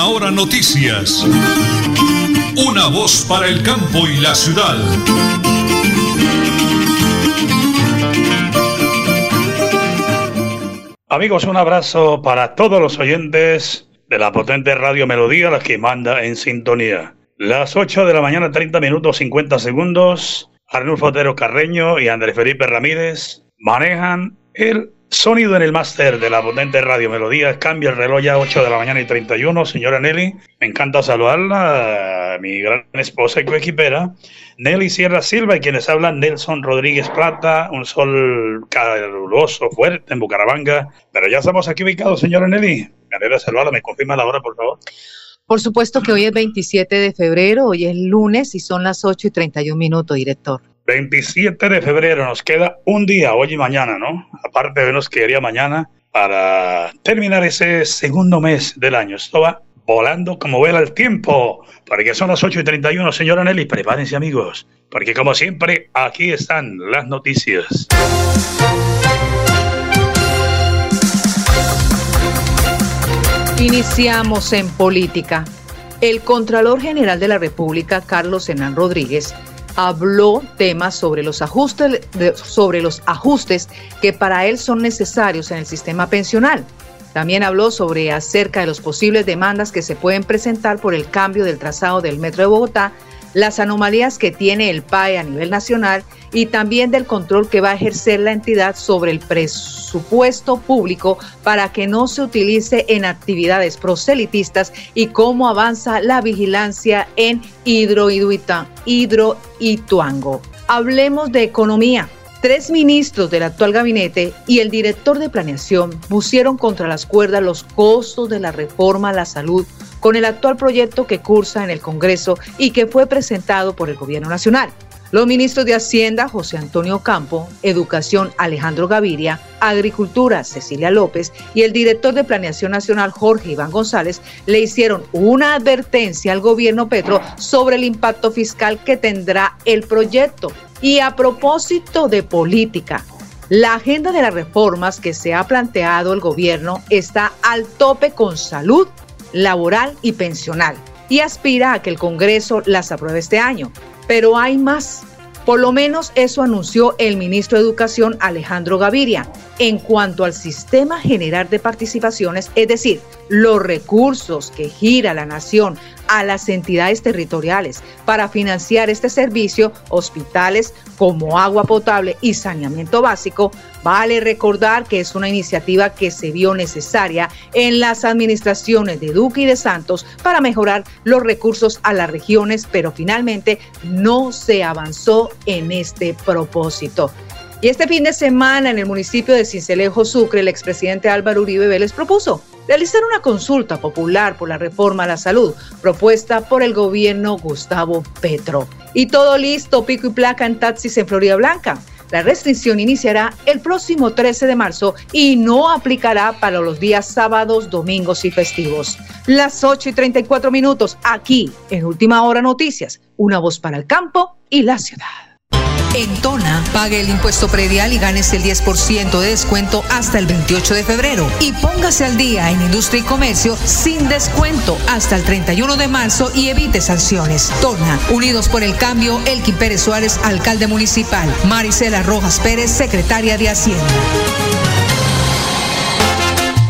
Última Hora Noticias. Una voz para el campo y la ciudad. Amigos, un abrazo para todos los oyentes de la potente Radio Melodía, la que manda en sintonía. Las 8 de la mañana, 30 minutos 50 segundos. Arnulfo Otero Carreño y Andrés Felipe Ramírez manejan el sonido en el máster de la potente Radio Melodía. Cambia el reloj ya 8 de la mañana y 31. Señora Nelly, me encanta saludarla, mi gran esposa y coequipera. Nelly Sierra Silva y quienes hablan Nelson Rodríguez Plata, un sol caluroso, fuerte en Bucaramanga. Pero ya estamos aquí ubicados, señora Nelly. Me alegra saludarla, me confirma la hora, por favor. Por supuesto que hoy es 27 de febrero, hoy es lunes y son las 8 y 31 minutos, director. 27 de febrero, nos queda un día, hoy y mañana, ¿no? Aparte de nos quedaría mañana para terminar ese segundo mes del año. Esto va volando como vuela el tiempo, porque son las 8 y 31, señora Nelly, prepárense amigos, porque como siempre, aquí están las noticias. Iniciamos en política. El Contralor General de la República, Carlos Hernán Rodríguez, habló temas sobre los ajustes, sobre los ajustes que para él son necesarios en el sistema pensional. También habló sobre acerca de las posibles demandas que se pueden presentar por el cambio del trazado del Metro de Bogotá, las anomalías que tiene el PAE a nivel nacional y también del control que va a ejercer la entidad sobre el presupuesto público para que no se utilice en actividades proselitistas y cómo avanza la vigilancia en Hidroituango. Hablemos de economía. Tres ministros del actual gabinete y el director de planeación pusieron contra las cuerdas los costos de la reforma a la salud con el actual proyecto que cursa en el Congreso y que fue presentado por el Gobierno Nacional. Los ministros de Hacienda, José Antonio Campo, Educación, Alejandro Gaviria, Agricultura, Cecilia López, y el director de Planeación Nacional, Jorge Iván González, le hicieron una advertencia al gobierno Petro sobre el impacto fiscal que tendrá el proyecto. Y a propósito de política, la agenda de las reformas que se ha planteado el gobierno está al tope con salud, laboral y pensional y aspira a que el Congreso las apruebe este año pero hay más. Por lo menos eso anunció el ministro de Educación Alejandro Gaviria en cuanto al sistema general de participaciones, es decir, los recursos que gira la nación a las entidades territoriales para financiar este servicio, hospitales como agua potable y saneamiento básico, vale recordar que es una iniciativa que se vio necesaria en las administraciones de Duque y de Santos para mejorar los recursos a las regiones, pero finalmente no se avanzó en este propósito. Y este fin de semana en el municipio de Cincelejo, Sucre, el expresidente Álvaro Uribe Vélez propuso realizar una consulta popular por la reforma a la salud propuesta por el gobierno Gustavo Petro. Y todo listo, pico y placa en taxis en Florida Blanca. La restricción iniciará el próximo 13 de marzo y no aplicará para los días sábados, domingos y festivos. Las 8 y 34 minutos aquí en Última Hora Noticias, una voz para el campo y la ciudad. En Tona, pague el impuesto predial y ganes el 10% de descuento hasta el 28 de febrero. Y póngase al día en industria y comercio sin descuento hasta el 31 de marzo y evite sanciones. Tona, Unidos por el Cambio, Elkin Pérez Suárez, alcalde municipal. Marisela Rojas Pérez, secretaria de Hacienda.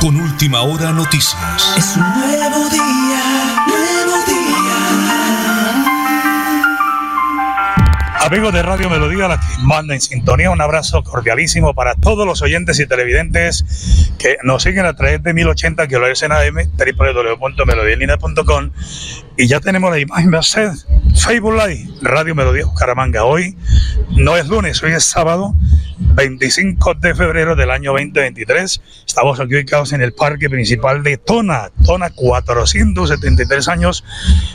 Con última hora noticias. Es un nuevo día, nuevo día. Amigos de Radio Melodía, la que manda en sintonía, un abrazo cordialísimo para todos los oyentes y televidentes que nos siguen a través de 1080 kHz en AM, www.melodialina.com y ya tenemos la imagen de Facebook Live, Radio Melodía Bucaramanga. Hoy no es lunes, hoy es sábado, 25 de febrero del año 2023. Estamos aquí ubicados en el parque principal de Tona, Tona 473 años.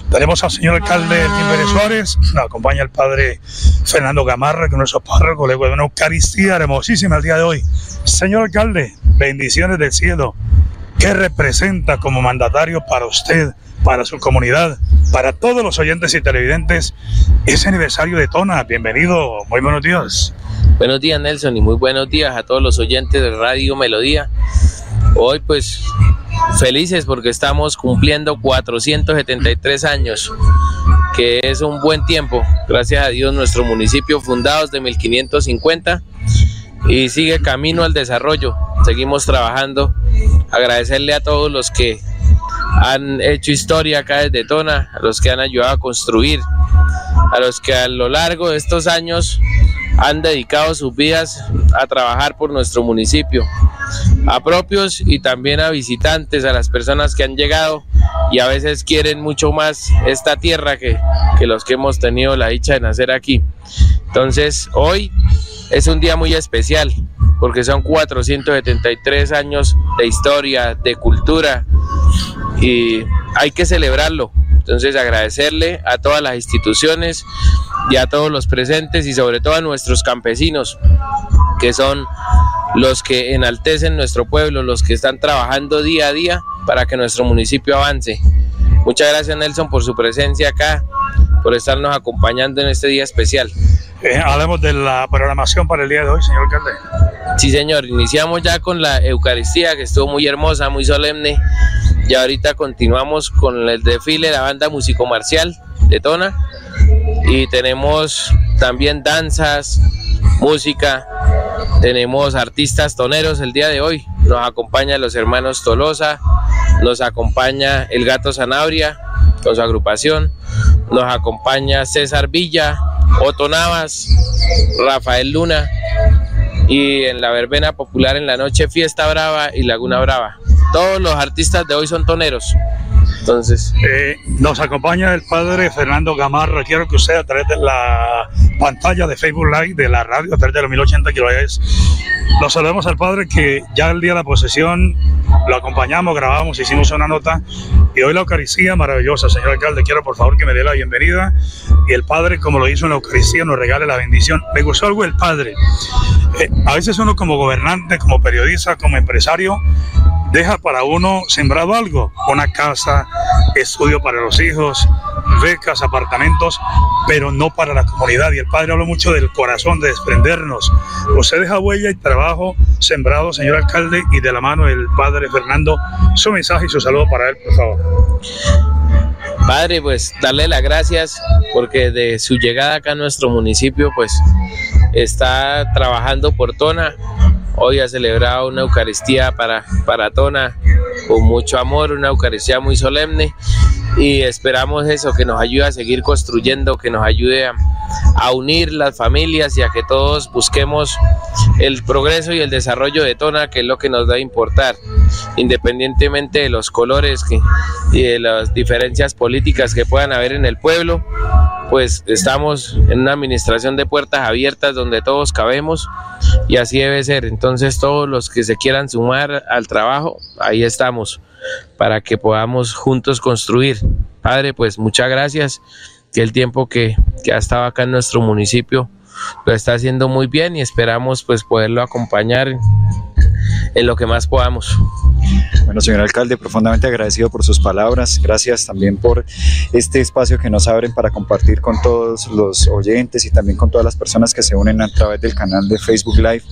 Tenemos al señor alcalde Elkin Suárez, nos acompaña el padre Fernando Gamarra, que es nuestro párroco, luego de una Eucaristía hermosísima el día de hoy. Señor alcalde, bendiciones del cielo. ¿Qué representa como mandatario para usted? para su comunidad, para todos los oyentes y televidentes, ese aniversario de Tona. Bienvenido, muy buenos días. Buenos días Nelson y muy buenos días a todos los oyentes de Radio Melodía. Hoy pues felices porque estamos cumpliendo 473 años, que es un buen tiempo. Gracias a Dios nuestro municipio fundado desde 1550 y sigue camino al desarrollo. Seguimos trabajando. Agradecerle a todos los que han hecho historia acá desde Tona, a los que han ayudado a construir, a los que a lo largo de estos años han dedicado sus vidas a trabajar por nuestro municipio, a propios y también a visitantes, a las personas que han llegado y a veces quieren mucho más esta tierra que, que los que hemos tenido la dicha de nacer aquí. Entonces, hoy es un día muy especial porque son 473 años de historia, de cultura, y hay que celebrarlo. Entonces agradecerle a todas las instituciones y a todos los presentes y sobre todo a nuestros campesinos, que son los que enaltecen nuestro pueblo, los que están trabajando día a día para que nuestro municipio avance. Muchas gracias Nelson por su presencia acá, por estarnos acompañando en este día especial. Eh, hablemos de la programación para el día de hoy, señor alcalde. Sí, señor, iniciamos ya con la Eucaristía, que estuvo muy hermosa, muy solemne. Y ahorita continuamos con el desfile de la banda músico marcial de Tona. Y tenemos también danzas, música. Tenemos artistas toneros el día de hoy. Nos acompañan los hermanos Tolosa, nos acompaña el Gato Zanabria con su agrupación, nos acompaña César Villa, Otto Navas, Rafael Luna y en la verbena popular en la noche Fiesta Brava y Laguna Brava. Todos los artistas de hoy son toneros. Entonces, eh, nos acompaña el padre Fernando Gamarra. Quiero que usted a través de la pantalla de Facebook Live de la radio, a través de los 1080 kilohertz, nos saludemos al padre que ya el día de la posesión lo acompañamos, grabamos, hicimos una nota y hoy la Eucaristía maravillosa, señor alcalde. Quiero por favor que me dé la bienvenida y el padre, como lo hizo en la Eucaristía, nos regale la bendición. Me gustó algo el padre. Eh, a veces uno como gobernante, como periodista, como empresario, deja para uno sembrado algo, una casa, estudio para los hijos, becas, apartamentos, pero no para la comunidad. Y el padre habló mucho del corazón, de desprendernos. Usted deja huella y trabajo sembrado, señor alcalde, y de la mano del padre Fernando, su mensaje y su saludo para él, por favor. Padre, pues darle las gracias porque de su llegada acá a nuestro municipio, pues está trabajando por Tona. Hoy ha celebrado una Eucaristía para, para Tona con mucho amor, una Eucaristía muy solemne y esperamos eso, que nos ayude a seguir construyendo, que nos ayude a, unir las familias y a que todos busquemos el progreso y el desarrollo de Tona, que es lo que nos da a importar, independientemente de los colores que, y de las diferencias políticas que puedan haber en el pueblo, pues estamos en una administración de puertas abiertas donde todos cabemos y así debe ser. Entonces todos los que se quieran sumar al trabajo, ahí estamos para que podamos juntos construir. Padre, pues muchas gracias, que el tiempo que, que ha estado acá en nuestro municipio lo está haciendo muy bien y esperamos pues poderlo acompañar en lo que más podamos. Bueno, señor alcalde, profundamente agradecido por sus palabras. Gracias también por este espacio que nos abren para compartir con todos los oyentes y también con todas las personas que se unen a través del canal de Facebook Live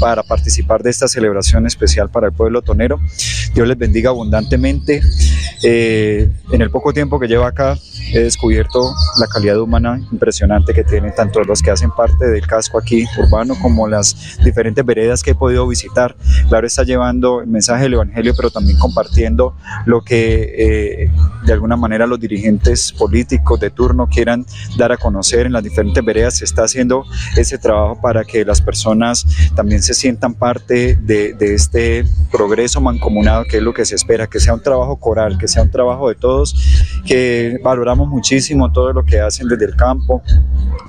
para participar de esta celebración especial para el pueblo tonero. Dios les bendiga abundantemente. Eh, en el poco tiempo que llevo acá, he descubierto la calidad humana impresionante que tienen tanto los que hacen parte del casco aquí urbano como las diferentes veredas que he podido visitar. Claro, está llevando el mensaje del Evangelio, pero también compartiendo lo que eh, de alguna manera los dirigentes políticos de turno quieran dar a conocer en las diferentes veredas. Se está haciendo ese trabajo para que las personas también se sientan parte de, de este progreso mancomunado, que es lo que se espera, que sea un trabajo coral, que sea un trabajo de todos, que valoramos muchísimo todo lo que hacen desde el campo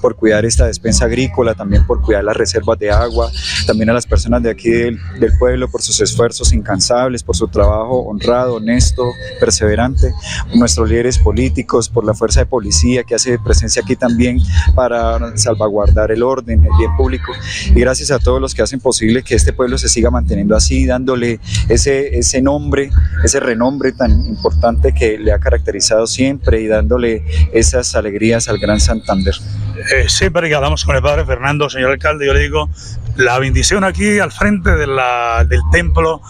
por cuidar esta despensa agrícola, también por cuidar las reservas de agua, también a las personas de aquí del, del pueblo por sus esfuerzos incansables, por su trabajo honrado, honesto, perseverante, nuestros líderes políticos, por la fuerza de policía que hace presencia aquí también para salvaguardar el orden, el bien público. Y gracias a todos los que hacen posible que este pueblo se siga manteniendo así, dándole ese, ese nombre, ese renombre tan importante que le ha caracterizado siempre y dándole esas alegrías al Gran Santander. Eh, siempre que hablamos con el padre Fernando, señor alcalde, yo le digo, la bendición aquí al frente de la, del templo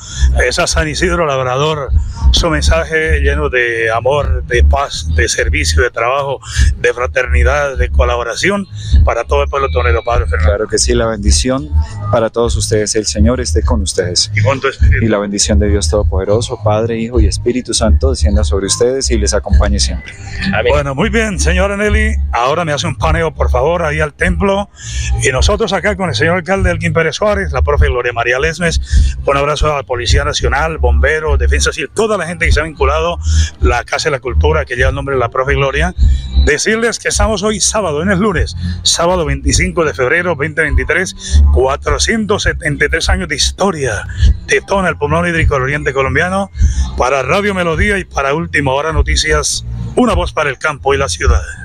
es a San Isidro Labrador, su mensaje lleno de amor, de paz, de servicio, de trabajo, de fraternidad, de colaboración para todo el pueblo tonero, Padre Fernando. Claro que sí, la bendición para todos ustedes, el Señor esté con ustedes. Y con tu espíritu. Y la bendición de Dios Todopoderoso, Padre, Hijo y Espíritu Santo, descienda sobre ustedes y les acompañe siempre. Amén. Bueno, muy bien, señora Nelly. Ahora me hace un paneo, por favor, ahí al templo. Y nosotros acá con el señor alcalde Elkin Pérez Suárez, la profe Gloria María Lesmes. Un abrazo a la Policía Nacional, bomberos, Defensa Civil, toda la gente que se ha vinculado, la Casa de la Cultura, que lleva el nombre de la profe Gloria. Decirles que estamos hoy sábado, en el lunes, sábado 25 de febrero 2023, 473 años de historia de Tona, el pulmón hídrico del oriente colombiano, para Radio Melodía y para Última Hora Noticias, una voz para el campo y la ciudad.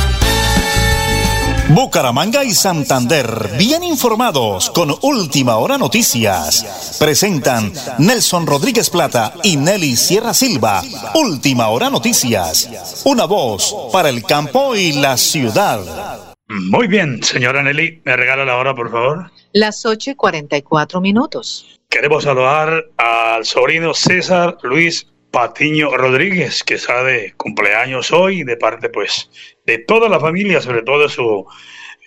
Bucaramanga y Santander, bien informados con Última Hora Noticias. Presentan Nelson Rodríguez Plata y Nelly Sierra Silva. Última Hora Noticias. Una voz para el campo y la ciudad. Muy bien, señora Nelly, me regala la hora, por favor. Las 8 y 44 minutos. Queremos saludar al sobrino César Luis Patiño Rodríguez, que está de cumpleaños hoy, de parte pues de toda la familia, sobre todo de su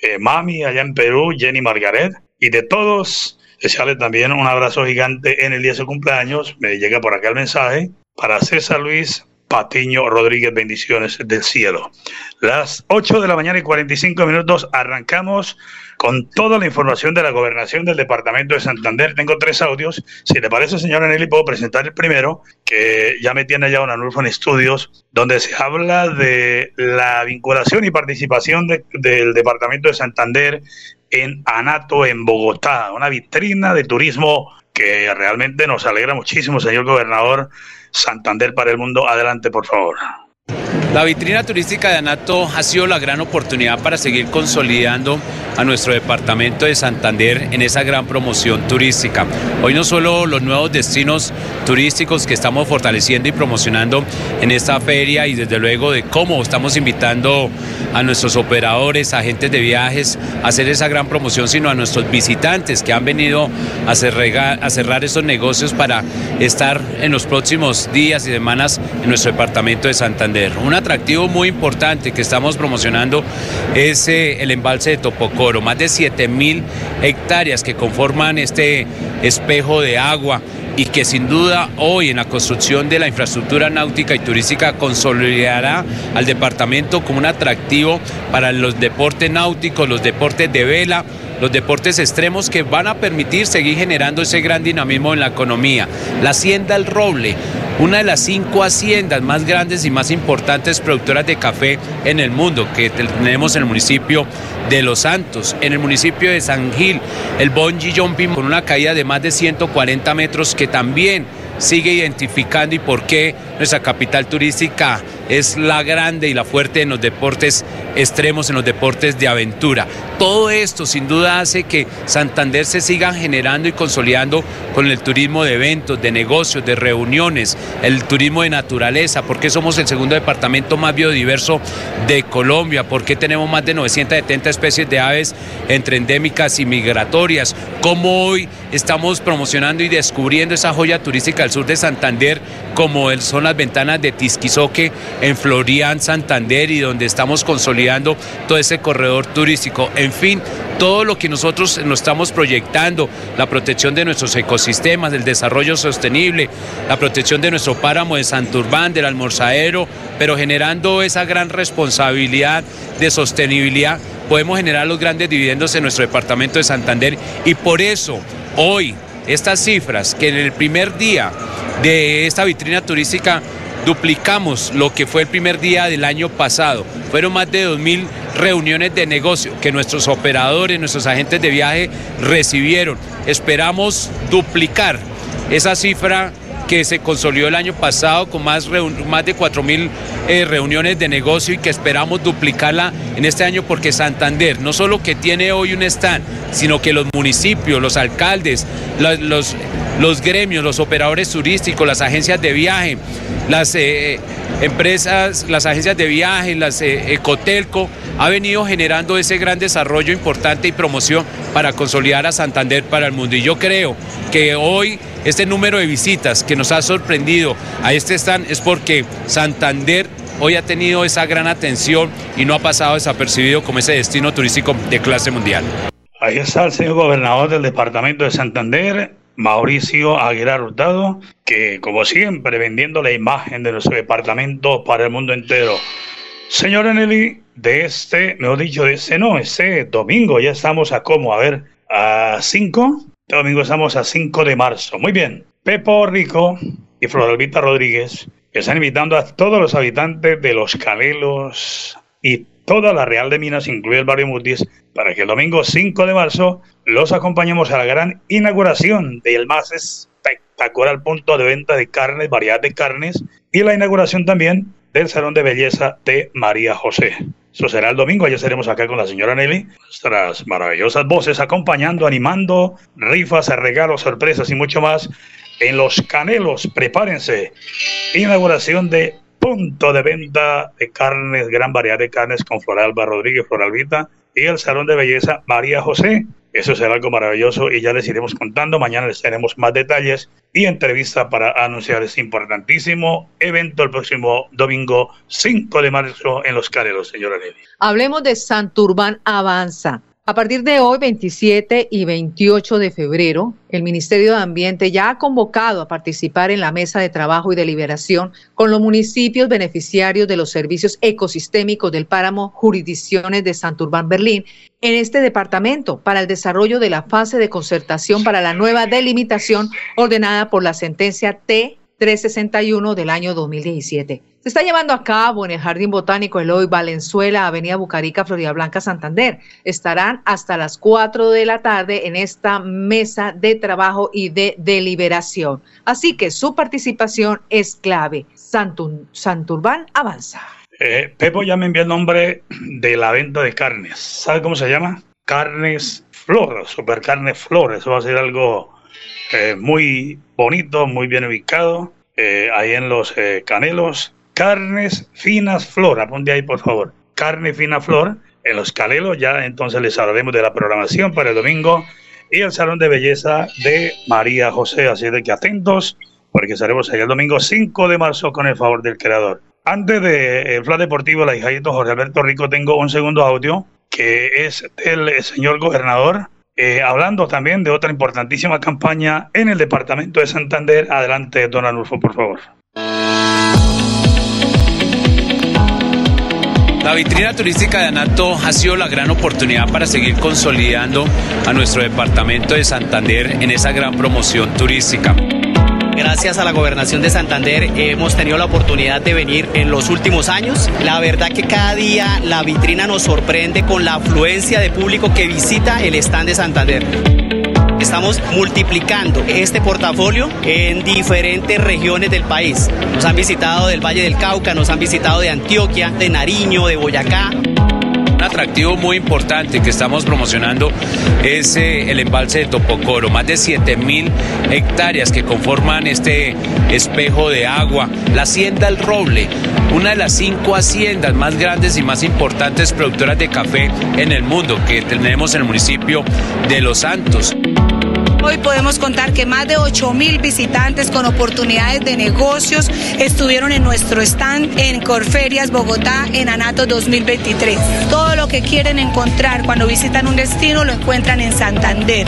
eh, mami allá en Perú, Jenny Margaret, y de todos, desearle también un abrazo gigante en el día de su cumpleaños. Me llega por acá el mensaje para César Luis Patiño Rodríguez, bendiciones del cielo. Las 8 de la mañana y 45 minutos arrancamos con toda la información de la gobernación del departamento de Santander. Tengo tres audios. Si le parece, señora Nelly, puedo presentar el primero, que ya me tiene ya un anulfo en estudios, donde se habla de la vinculación y participación de- del departamento de Santander en Anato, en Bogotá, una vitrina de turismo que realmente nos alegra muchísimo, señor gobernador. Santander para el mundo. Adelante, por favor. La vitrina turística de Anato ha sido la gran oportunidad para seguir consolidando a nuestro departamento de Santander en esa gran promoción turística. Hoy no solo los nuevos destinos turísticos que estamos fortaleciendo y promocionando en esta feria y desde luego de cómo estamos invitando a nuestros operadores, agentes de viajes a hacer esa gran promoción, sino a nuestros visitantes que han venido a cerrar, estos negocios para estar en los próximos días y semanas en nuestro departamento de Santander. Una atractivo muy importante que estamos promocionando es eh, el embalse de Topocoro, más de 7 mil hectáreas que conforman este espejo de agua y que sin duda hoy en la construcción de la infraestructura náutica y turística consolidará al departamento como un atractivo para los deportes náuticos, los deportes de vela, los deportes extremos que van a permitir seguir generando ese gran dinamismo en la economía. La Hacienda El Roble, una de las cinco haciendas más grandes y más importantes productoras de café en el mundo que tenemos en el municipio de Los Santos, en el municipio de San Gil, el Bungee Jumping con una caída de más de 140 metros que también sigue identificando y por qué nuestra capital turística es la grande y la fuerte en los deportes extremos, en los deportes de aventura. Todo esto sin duda hace que Santander se siga generando y consolidando con el turismo de eventos, de negocios, de reuniones, el turismo de naturaleza, porque somos el segundo departamento más biodiverso de Colombia, porque tenemos más de 970 especies de aves entre endémicas y migratorias, como hoy estamos promocionando y descubriendo esa joya turística del sur de Santander, como son las ventanas de Tisquizoque en Florian, Santander, y donde estamos consolidando todo ese corredor turístico. En fin, todo lo que nosotros nos estamos proyectando, la protección de nuestros ecosistemas, el desarrollo sostenible, la protección de nuestro páramo de Santurbán, del almorzadero, pero generando esa gran responsabilidad de sostenibilidad, podemos generar los grandes dividendos en nuestro departamento de Santander y por eso hoy estas cifras que en el primer día de esta vitrina turística duplicamos lo que fue el primer día del año pasado. Fueron más de 2.000 reuniones de negocio que nuestros operadores, nuestros agentes de viaje recibieron. Esperamos duplicar esa cifra que se consolidó el año pasado con más, más de 4.000 eh, reuniones de negocio y que esperamos duplicarla en este año porque Santander no solo que tiene hoy un stand, sino que los municipios, los alcaldes, los, los, gremios, los operadores turísticos, las agencias de viaje, las eh, empresas, las agencias de viaje, las eh, Ecotelco, ha venido generando ese gran desarrollo importante y promoción para consolidar a Santander para el mundo. Y yo creo que hoy este número de visitas que nos ha sorprendido a este stand es porque Santander hoy ha tenido esa gran atención y no ha pasado desapercibido como ese destino turístico de clase mundial. Ahí está el señor gobernador del departamento de Santander, Mauricio Aguilar Hurtado, que como siempre vendiendo la imagen de nuestro departamento para el mundo entero. Señora Nelly, de este, mejor dicho, de este no, este domingo ya estamos a cómo, a ver, a 5, domingo estamos a 5 de marzo. Muy bien. Pepo Rico y Floralvita Rodríguez están invitando a todos los habitantes de Los Canelos y toda la Real de Minas, incluido el barrio Mutis, para que el domingo 5 de marzo los acompañemos a la gran inauguración del más espectacular punto de venta de carnes, variedad de carnes, y la inauguración también del Salón de Belleza de María José. Eso será el domingo. Ya estaremos acá con la señora Nelly. Nuestras maravillosas voces acompañando, animando, rifas, regalos, sorpresas y mucho más. En Los Canelos, prepárense. Inauguración de punto de venta de carnes, gran variedad de carnes con Floralba Rodríguez, Floralvita y el Salón de Belleza María José. Eso será algo maravilloso y ya les iremos contando. Mañana les tenemos más detalles y entrevista para anunciar este importantísimo evento el próximo domingo 5 de marzo en Los Canelos, señora Nelly. Hablemos de Santurbán Avanza. A partir de hoy, 27 y 28 de febrero, el Ministerio de Ambiente ya ha convocado a participar en la mesa de trabajo y deliberación con los municipios beneficiarios de los servicios ecosistémicos del páramo Jurisdicciones de Santurbán Berlín en este departamento para el desarrollo de la fase de concertación para la nueva delimitación ordenada por la sentencia T 361 del año 2017. Se está llevando a cabo en el Jardín Botánico Eloy Valenzuela, Avenida Bucarica, Florida Blanca, Santander. Estarán hasta las 4 de la tarde en esta mesa de trabajo y de deliberación. Así que su participación es clave. Santurbán avanza. Eh, Pepo ya me envió el nombre de la venta de carnes. ¿Sabe cómo se llama? Carnes Flor, Supercarnes Flor. Eso va a ser algo eh, muy bonito, muy bien ubicado. eh, ahí en los eh, Canelos. Carnes Finas Flor. Apunte ahí, por favor. Carne Fina Flor en los Canelos. Ya entonces les hablaremos de la programación para el domingo y el Salón de Belleza de María José. Así de que atentos, porque estaremos ahí el domingo 5 de marzo con el favor del creador. Antes de el Flash Deportivo, la hijadito Jorge Alberto Rico, tengo un segundo audio que es del eh, señor gobernador, eh, hablando también de otra importantísima campaña en el departamento de Santander. Adelante, don Anulfo, por favor. La vitrina turística de Anato ha sido la gran oportunidad para seguir consolidando a nuestro departamento de Santander en esa gran promoción turística. Gracias a la gobernación de Santander hemos tenido la oportunidad de venir en los últimos años. La verdad que cada día la vitrina nos sorprende con la afluencia de público que visita el stand de Santander. Estamos multiplicando este portafolio en diferentes regiones del país. Nos han visitado del Valle del Cauca, nos han visitado de Antioquia, de Nariño, de Boyacá. Atractivo muy importante que estamos promocionando es eh, el embalse de Topocoro, más de 7 mil hectáreas que conforman este espejo de agua. La Hacienda El Roble, una de las cinco haciendas más grandes y más importantes productoras de café en el mundo que tenemos en el municipio de Los Santos. Hoy podemos contar que más de 8 mil visitantes con oportunidades de negocios estuvieron en nuestro stand en Corferias, Bogotá, en Anato 2023. Todo lo que quieren encontrar cuando visitan un destino lo encuentran en Santander.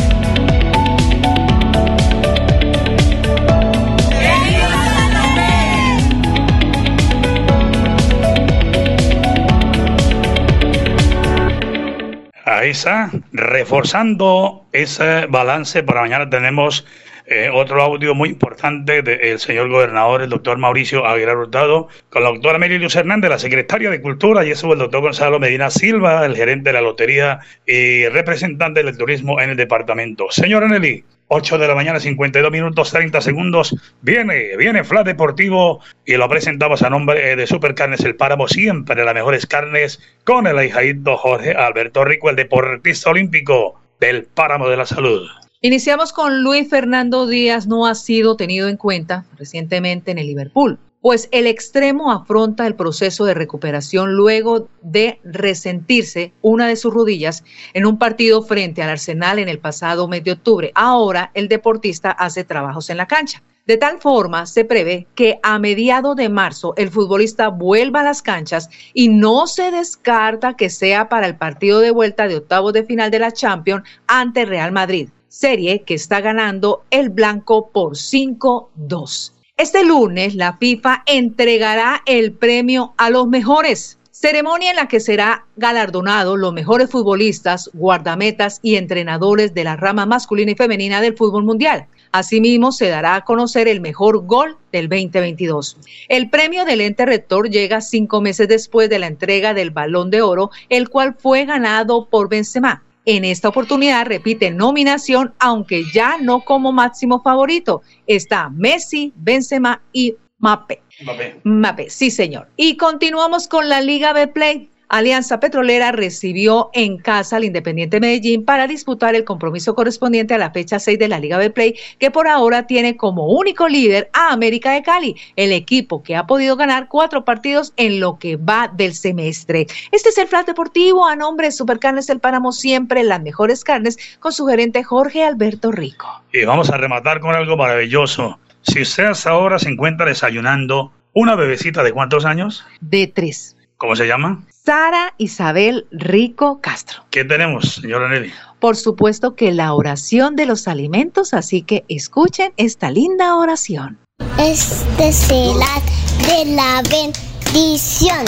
Ahí está, reforzando ese balance. Para mañana tenemos eh, otro audio muy importante del señor gobernador, el doctor Mauricio Aguilar Hurtado, con la doctora Mary Hernández, la secretaria de Cultura, y eso el doctor Gonzalo Medina Silva, el gerente de la lotería y representante del turismo en el departamento. Señora Nelly, 8 de la mañana, 52 minutos, 30 segundos. Viene, viene Flash Deportivo y lo presentamos a nombre eh, de Supercarnes El Páramo, siempre las mejores carnes, con el ahijadito Jorge Alberto Rico, el deportista olímpico del Páramo de la Salud. Iniciamos con Luis Fernando Díaz, no ha sido tenido en cuenta recientemente en el Liverpool, pues el extremo afronta el proceso de recuperación luego de resentirse una de sus rodillas en un partido frente al Arsenal en el pasado mes de octubre. Ahora el deportista hace trabajos en la cancha. De tal forma, se prevé que a mediados de marzo el futbolista vuelva a las canchas y no se descarta que sea para el partido de vuelta de octavos de final de la Champions ante Real Madrid, serie que está ganando el blanco por 5-2. Este lunes la FIFA entregará el premio a los mejores. Ceremonia en la que será galardonado los mejores futbolistas, guardametas y entrenadores de la rama masculina y femenina del fútbol mundial. Asimismo, se dará a conocer el mejor gol del 2022. El premio del ente rector llega cinco meses después de la entrega del Balón de Oro, el cual fue ganado por Benzema. En esta oportunidad repite nominación, aunque ya no como máximo favorito. Está Messi, Benzema y Mape. Mbappé. Mape, sí señor. Y continuamos con la Liga B Play. Alianza Petrolera recibió en casa al Independiente Medellín para disputar el compromiso correspondiente a la fecha 6 de la Liga B Play, que por ahora tiene como único líder a América de Cali, el equipo que ha podido ganar cuatro partidos en lo que va del semestre. Este es el Flash Deportivo a nombre de Supercarnes El Páramo, siempre las mejores carnes, con su gerente Jorge Alberto Rico. Y vamos a rematar con algo maravilloso. Si usted hasta ahora se encuentra desayunando, una bebecita de cuántos años? De tres. ¿Cómo se llama? Sara Isabel Rico Castro. ¿Qué tenemos, señora Nelly? Por supuesto que la oración de los alimentos, así que escuchen esta linda oración. Este será de la bendición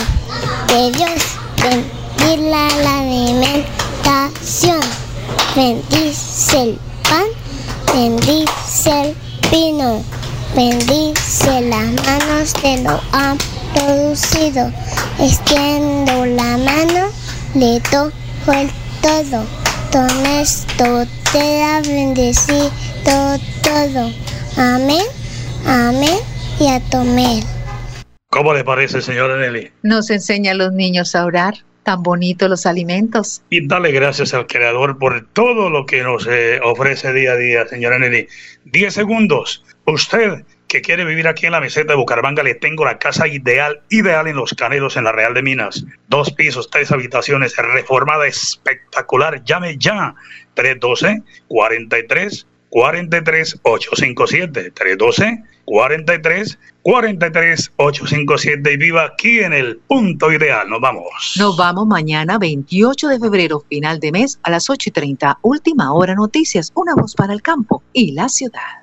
de Dios. Bendiga la alimentación. Bendice el pan. Bendice el vino. Bendice las manos de lo han producido. Extiendo la mano, le toco el todo. Con esto te ha bendecido todo. Amén. Amén y a tomar. ¿Cómo le parece, señora Nelly? Nos enseña a los niños a orar. Tan bonitos los alimentos. Y dale gracias al Creador por todo lo que nos eh, ofrece día a día, señora Nelly. Diez segundos. Usted que quiere vivir aquí en la meseta de Bucaramanga, le tengo la casa ideal, ideal en Los Canelos, en la Real de Minas. Dos pisos, tres habitaciones, reformada espectacular. Llame ya. 312 43 43 857 312 43 43 857 y viva aquí en el punto ideal. Nos vamos. Nos vamos mañana 28 de febrero, final de mes a las 8 y 30. Última hora noticias, una voz para el campo y la ciudad.